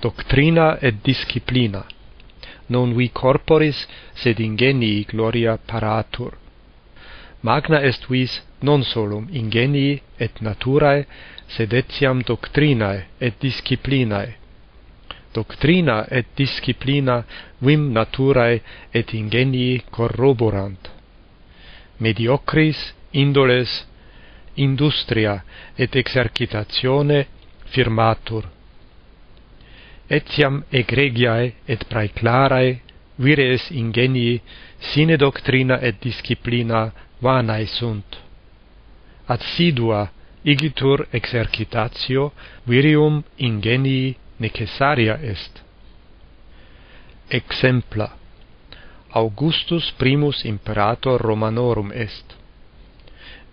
doctrina et disciplina. Non vi corporis sed ingenii gloria paratur. Magna est vis non solum ingenii et naturae sed etiam doctrinae et disciplinae. Doctrina et disciplina vim naturae et ingenii corroborant. Mediocris indoles industria et exercitatione firmatur etiam egregiae et praeclarae vires ingenii sine doctrina et disciplina vanae sunt. Assidua igitur exercitatio virium ingenii necessaria est. Exempla Augustus primus imperator Romanorum est.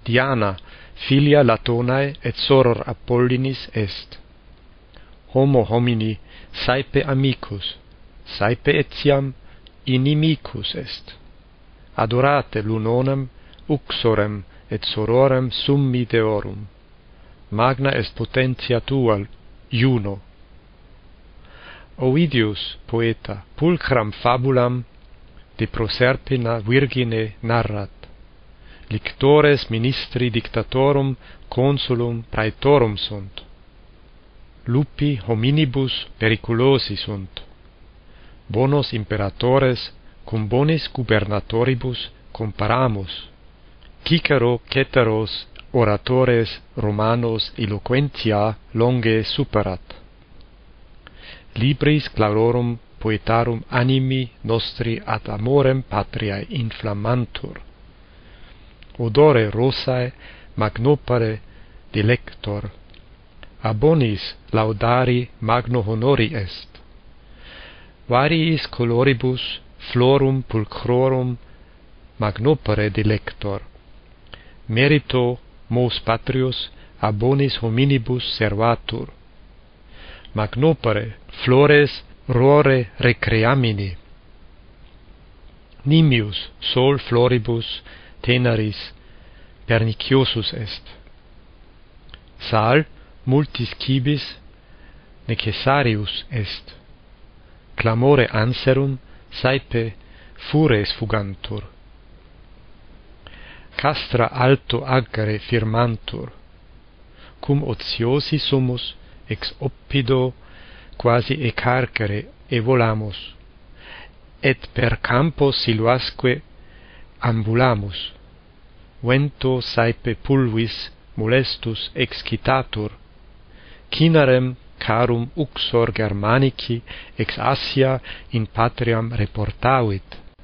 Diana, filia Latonae et soror Apollinis est homo homini saepe amicus, saepe etiam inimicus est. Adorate lunonem, uxorem et sororem summi deorum. Magna est potentia tua, Juno. Ovidius, poeta, pulcram fabulam de Proserpina virgine narrat. Lictores ministri dictatorum consulum praetorum sunt lupi hominibus periculosi sunt. Bonos imperatores cum bonis gubernatoribus comparamus. Cicero ceteros oratores romanos eloquentia longe superat. Libris clarorum poetarum animi nostri ad amorem patriae inflammantur. Odore rosae magnopare dilector abonis laudari magno honori est. Variis coloribus florum pulchrorum magnopere dilector. Merito mos patrios abonis hominibus servatur. Magnopere flores rore recreamini. Nimius sol floribus tenaris perniciosus est. Sal multis cibis necessarius est. Clamore anserum saepe fures fugantur. Castra alto agere firmantur, cum otiosi sumus ex oppido quasi ecarcere e volamus, et per campo siluasque ambulamus. Vento saepe pulvis molestus excitatur, cinarem carum uxor Germanici ex Asia in patriam reportavit.